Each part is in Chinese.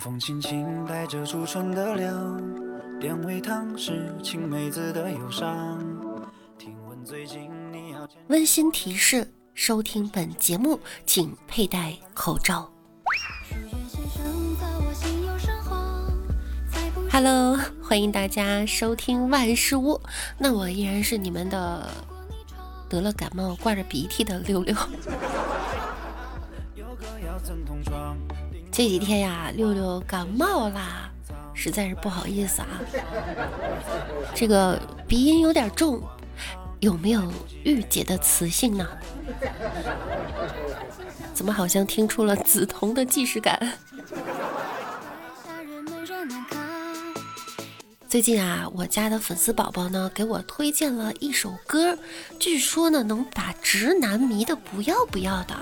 风轻轻带着初春的凉，点味汤是青梅子的忧伤。听闻最近你要温馨提示：收听本节目请佩戴口罩。Hello，欢迎大家收听万事屋。那我依然是你们的得了感冒挂着鼻涕的六六。这几天呀，六六感冒啦，实在是不好意思啊。这个鼻音有点重，有没有御姐的磁性呢？怎么好像听出了梓潼的既视感？最近啊，我家的粉丝宝宝呢给我推荐了一首歌，据说呢能把直男迷的不要不要的，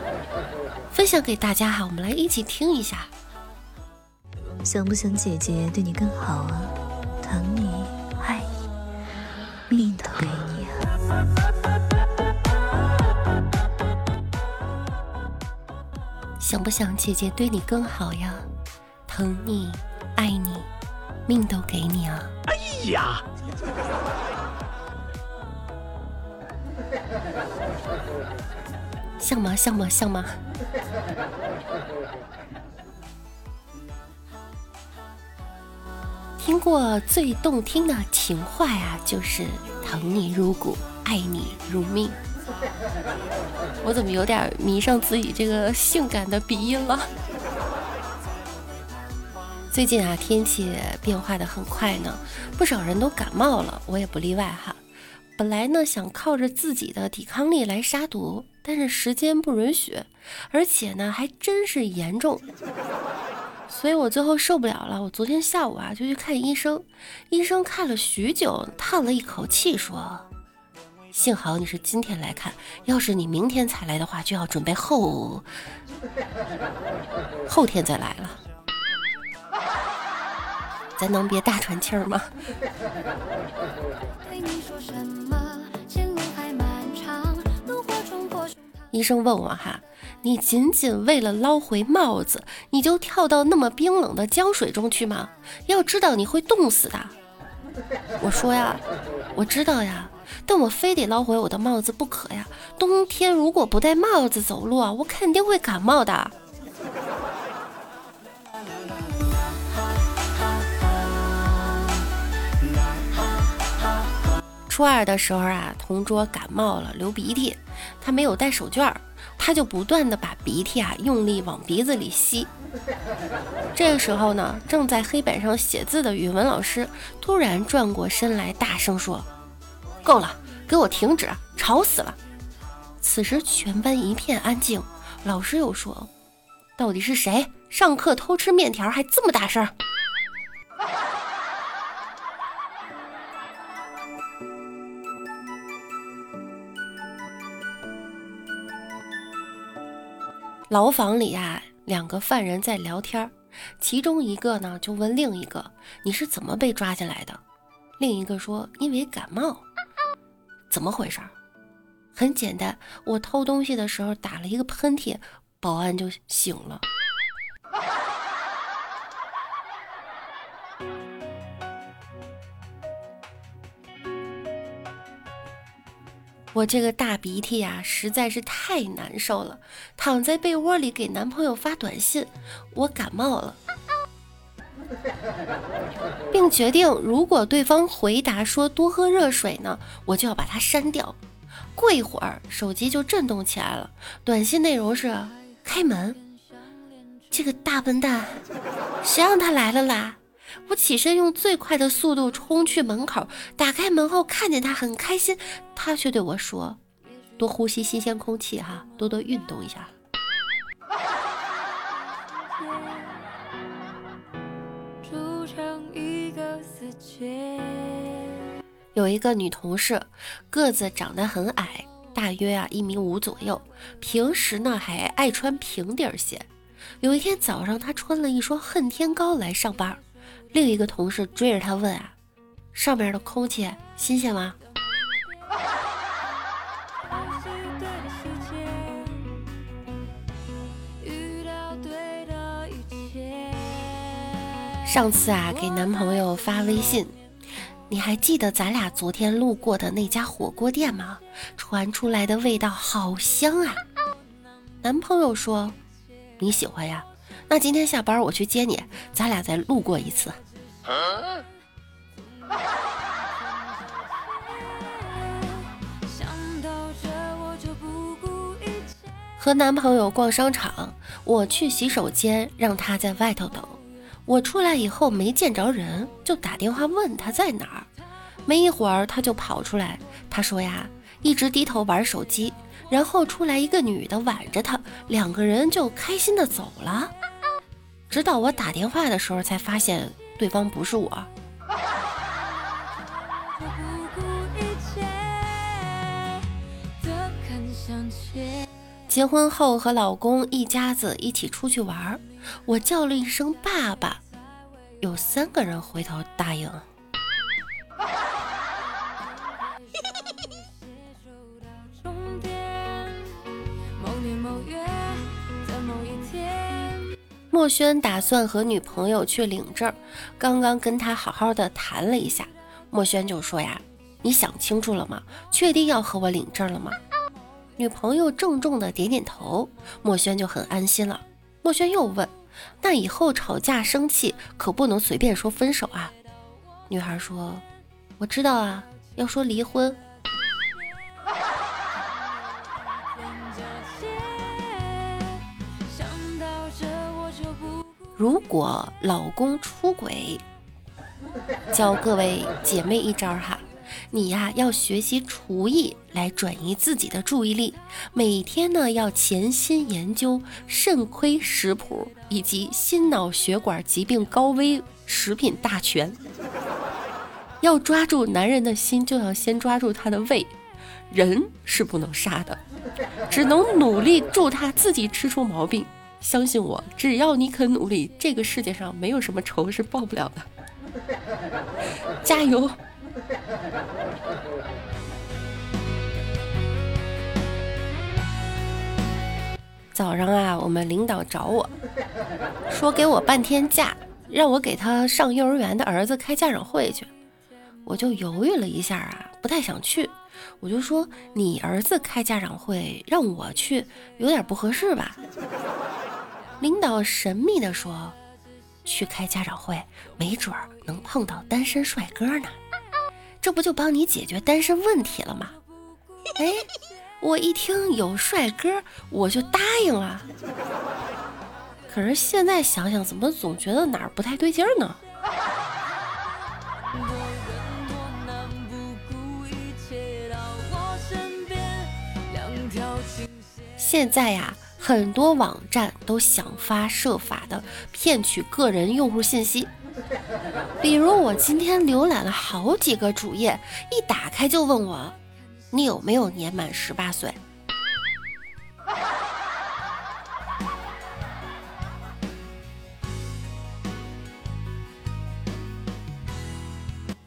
分享给大家哈，我们来一起听一下。想不想姐姐对你更好啊？疼你爱你，命都给你啊！想不想姐姐对你更好呀？疼你爱你。命都给你啊！哎呀，像吗？像吗？像吗？听过最动听的情话呀，就是疼你入骨，爱你如命。我怎么有点迷上自己这个性感的鼻音了？最近啊，天气变化的很快呢，不少人都感冒了，我也不例外哈。本来呢想靠着自己的抵抗力来杀毒，但是时间不允许，而且呢还真是严重，所以我最后受不了了。我昨天下午啊就去看医生，医生看了许久，叹了一口气说：“幸好你是今天来看，要是你明天才来的话，就要准备后后天再来了。”咱能别大喘气儿吗？医生问我哈，你仅仅为了捞回帽子，你就跳到那么冰冷的江水中去吗？要知道你会冻死的。我说呀，我知道呀，但我非得捞回我的帽子不可呀。冬天如果不戴帽子走路啊，我肯定会感冒的。初二的时候啊，同桌感冒了，流鼻涕，他没有带手绢儿，他就不断的把鼻涕啊用力往鼻子里吸。这个时候呢，正在黑板上写字的语文老师突然转过身来，大声说：“够了，给我停止，吵死了！”此时全班一片安静。老师又说：“到底是谁上课偷吃面条还这么大声？”牢房里啊，两个犯人在聊天其中一个呢就问另一个：“你是怎么被抓进来的？”另一个说：“因为感冒。”怎么回事？很简单，我偷东西的时候打了一个喷嚏，保安就醒了。我这个大鼻涕呀，实在是太难受了，躺在被窝里给男朋友发短信，我感冒了，并决定如果对方回答说多喝热水呢，我就要把他删掉。过一会儿，手机就震动起来了，短信内容是开门，这个大笨蛋，谁让他来了啦？我起身用最快的速度冲去门口，打开门后看见他很开心，他却对我说：“多呼吸新鲜空气哈，多多运动一下。”有一个女同事，个子长得很矮，大约啊一米五左右，平时呢还爱穿平底鞋。有一天早上，她穿了一双恨天高来上班。另一个同事追着他问啊：“上面的空气新鲜吗？”上次啊，给男朋友发微信，你还记得咱俩昨天路过的那家火锅店吗？传出来的味道好香啊！男朋友说你喜欢呀，那今天下班我去接你，咱俩再路过一次。和男朋友逛商场，我去洗手间，让他在外头等。我出来以后没见着人，就打电话问他在哪儿。没一会儿他就跑出来，他说呀，一直低头玩手机，然后出来一个女的挽着他，两个人就开心的走了。直到我打电话的时候才发现对方不是我。结婚后和老公一家子一起出去玩，我叫了一声爸爸，有三个人回头答应。墨轩打算和女朋友去领证，刚刚跟他好好的谈了一下，墨轩就说呀：“你想清楚了吗？确定要和我领证了吗？”女朋友郑重的点点头，墨轩就很安心了。墨轩又问：“那以后吵架生气可不能随便说分手啊？”女孩说：“我知道啊，要说离婚。”如果老公出轨，教各位姐妹一招哈。你呀，要学习厨艺来转移自己的注意力。每天呢，要潜心研究肾亏食谱以及心脑血管疾病高危食品大全。要抓住男人的心，就要先抓住他的胃。人是不能杀的，只能努力助他自己吃出毛病。相信我，只要你肯努力，这个世界上没有什么仇是报不了的。加油！早上啊，我们领导找我说给我半天假，让我给他上幼儿园的儿子开家长会去。我就犹豫了一下啊，不太想去。我就说你儿子开家长会让我去，有点不合适吧？领导神秘的说，去开家长会，没准儿能碰到单身帅哥呢。这不就帮你解决单身问题了吗？哎，我一听有帅哥，我就答应了。可是现在想想，怎么总觉得哪儿不太对劲儿呢？现在呀，很多网站都想方设法的骗取个人用户信息。比如我今天浏览了好几个主页，一打开就问我，你有没有年满十八岁？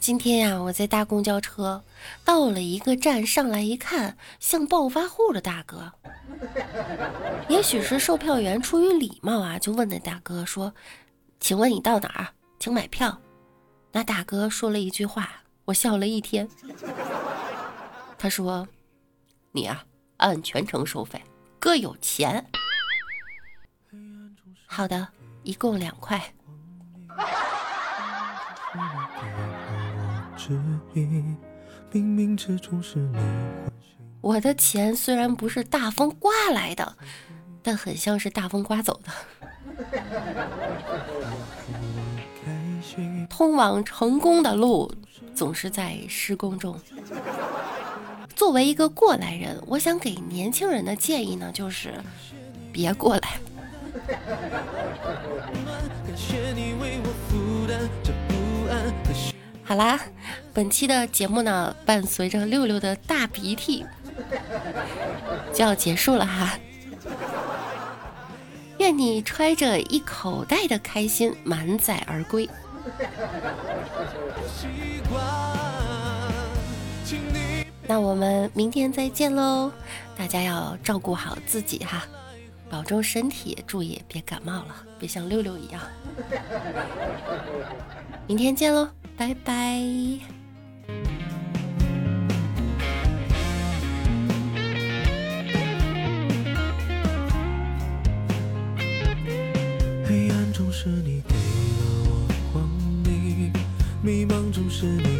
今天呀，我在搭公交车，到了一个站，上来一看，像暴发户的大哥。也许是售票员出于礼貌啊，就问那大哥说：“请问你到哪儿？”请买票，那大哥说了一句话，我笑了一天。他说：“你啊，按全程收费，哥有钱。”好的，一共两块。我的钱虽然不是大风刮来的，但很像是大风刮走的。通往成功的路总是在施工中。作为一个过来人，我想给年轻人的建议呢，就是别过来。好啦，本期的节目呢，伴随着六六的大鼻涕 就要结束了哈。愿你揣着一口袋的开心满载而归。那我们明天再见喽！大家要照顾好自己哈，保重身体，注意别感冒了，别像六六一样。明天见喽，拜拜。是你